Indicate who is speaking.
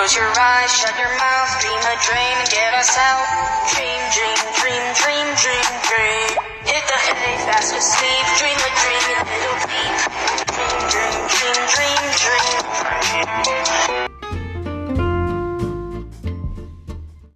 Speaker 1: Close your eyes, shut your mouth, dream a dream and get us out. Dream, dream, dream, dream, dream, dream. Hit the hay, fast asleep, dream a dream.